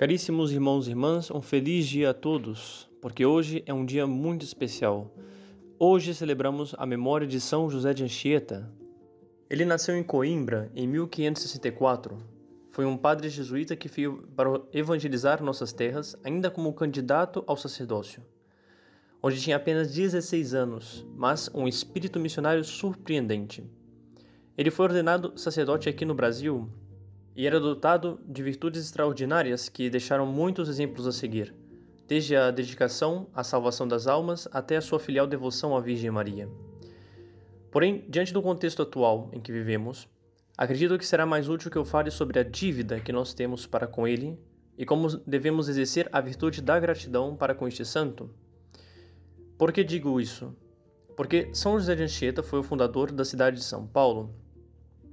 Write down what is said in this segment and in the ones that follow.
Caríssimos irmãos e irmãs, um feliz dia a todos, porque hoje é um dia muito especial. Hoje celebramos a memória de São José de Anchieta. Ele nasceu em Coimbra em 1564. Foi um padre jesuíta que veio para evangelizar nossas terras, ainda como candidato ao sacerdócio, onde tinha apenas 16 anos, mas um espírito missionário surpreendente. Ele foi ordenado sacerdote aqui no Brasil e era dotado de virtudes extraordinárias que deixaram muitos exemplos a seguir, desde a dedicação à salvação das almas até a sua filial devoção à Virgem Maria. Porém, diante do contexto atual em que vivemos, acredito que será mais útil que eu fale sobre a dívida que nós temos para com Ele e como devemos exercer a virtude da gratidão para com este santo. Por que digo isso? Porque São José de Anchieta foi o fundador da cidade de São Paulo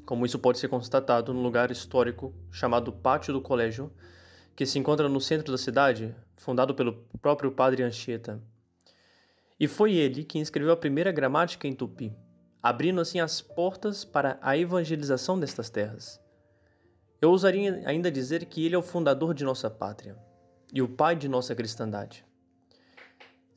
como isso pode ser constatado no lugar histórico chamado Pátio do Colégio, que se encontra no centro da cidade, fundado pelo próprio padre Anchieta. E foi ele quem escreveu a primeira gramática em tupi, abrindo assim as portas para a evangelização destas terras. Eu ousaria ainda dizer que ele é o fundador de nossa pátria e o pai de nossa cristandade.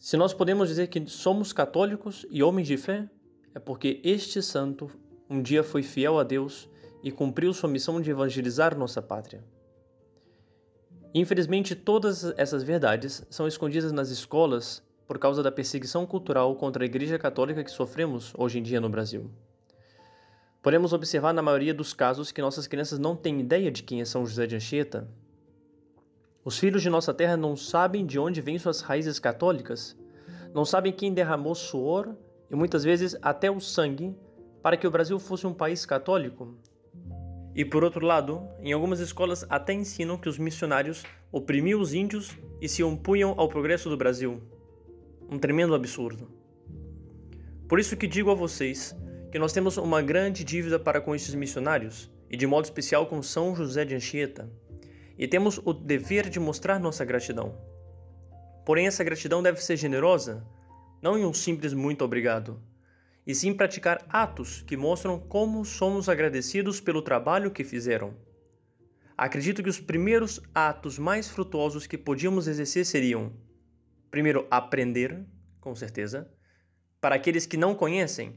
Se nós podemos dizer que somos católicos e homens de fé, é porque este santo um dia foi fiel a Deus e cumpriu sua missão de evangelizar nossa pátria. Infelizmente, todas essas verdades são escondidas nas escolas por causa da perseguição cultural contra a Igreja Católica que sofremos hoje em dia no Brasil. Podemos observar na maioria dos casos que nossas crianças não têm ideia de quem é São José de Anchieta. Os filhos de nossa terra não sabem de onde vêm suas raízes católicas, não sabem quem derramou suor e muitas vezes até o sangue para que o Brasil fosse um país católico? E por outro lado, em algumas escolas até ensinam que os missionários oprimiam os índios e se opunham ao progresso do Brasil. Um tremendo absurdo. Por isso que digo a vocês que nós temos uma grande dívida para com estes missionários, e de modo especial com São José de Anchieta, e temos o dever de mostrar nossa gratidão. Porém, essa gratidão deve ser generosa, não em um simples muito obrigado, e sim praticar atos que mostram como somos agradecidos pelo trabalho que fizeram. Acredito que os primeiros atos mais frutuosos que podíamos exercer seriam: primeiro, aprender, com certeza, para aqueles que não conhecem.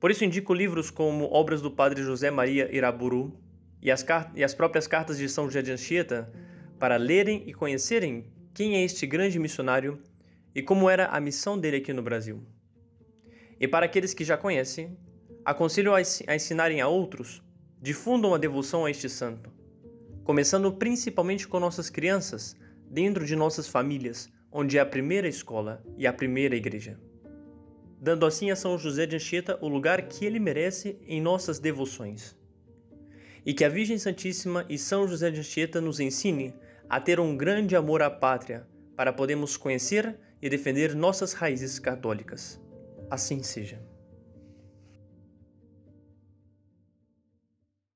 Por isso indico livros como Obras do Padre José Maria Iraburu e as, e as próprias cartas de São José de Anchieta para lerem e conhecerem quem é este grande missionário e como era a missão dele aqui no Brasil. E para aqueles que já conhecem, aconselho a ensinarem a outros, difundam a devoção a este santo, começando principalmente com nossas crianças, dentro de nossas famílias, onde é a primeira escola e a primeira igreja. Dando assim a São José de Anchieta o lugar que ele merece em nossas devoções. E que a Virgem Santíssima e São José de Anchieta nos ensine a ter um grande amor à pátria, para podermos conhecer e defender nossas raízes católicas. Assim seja.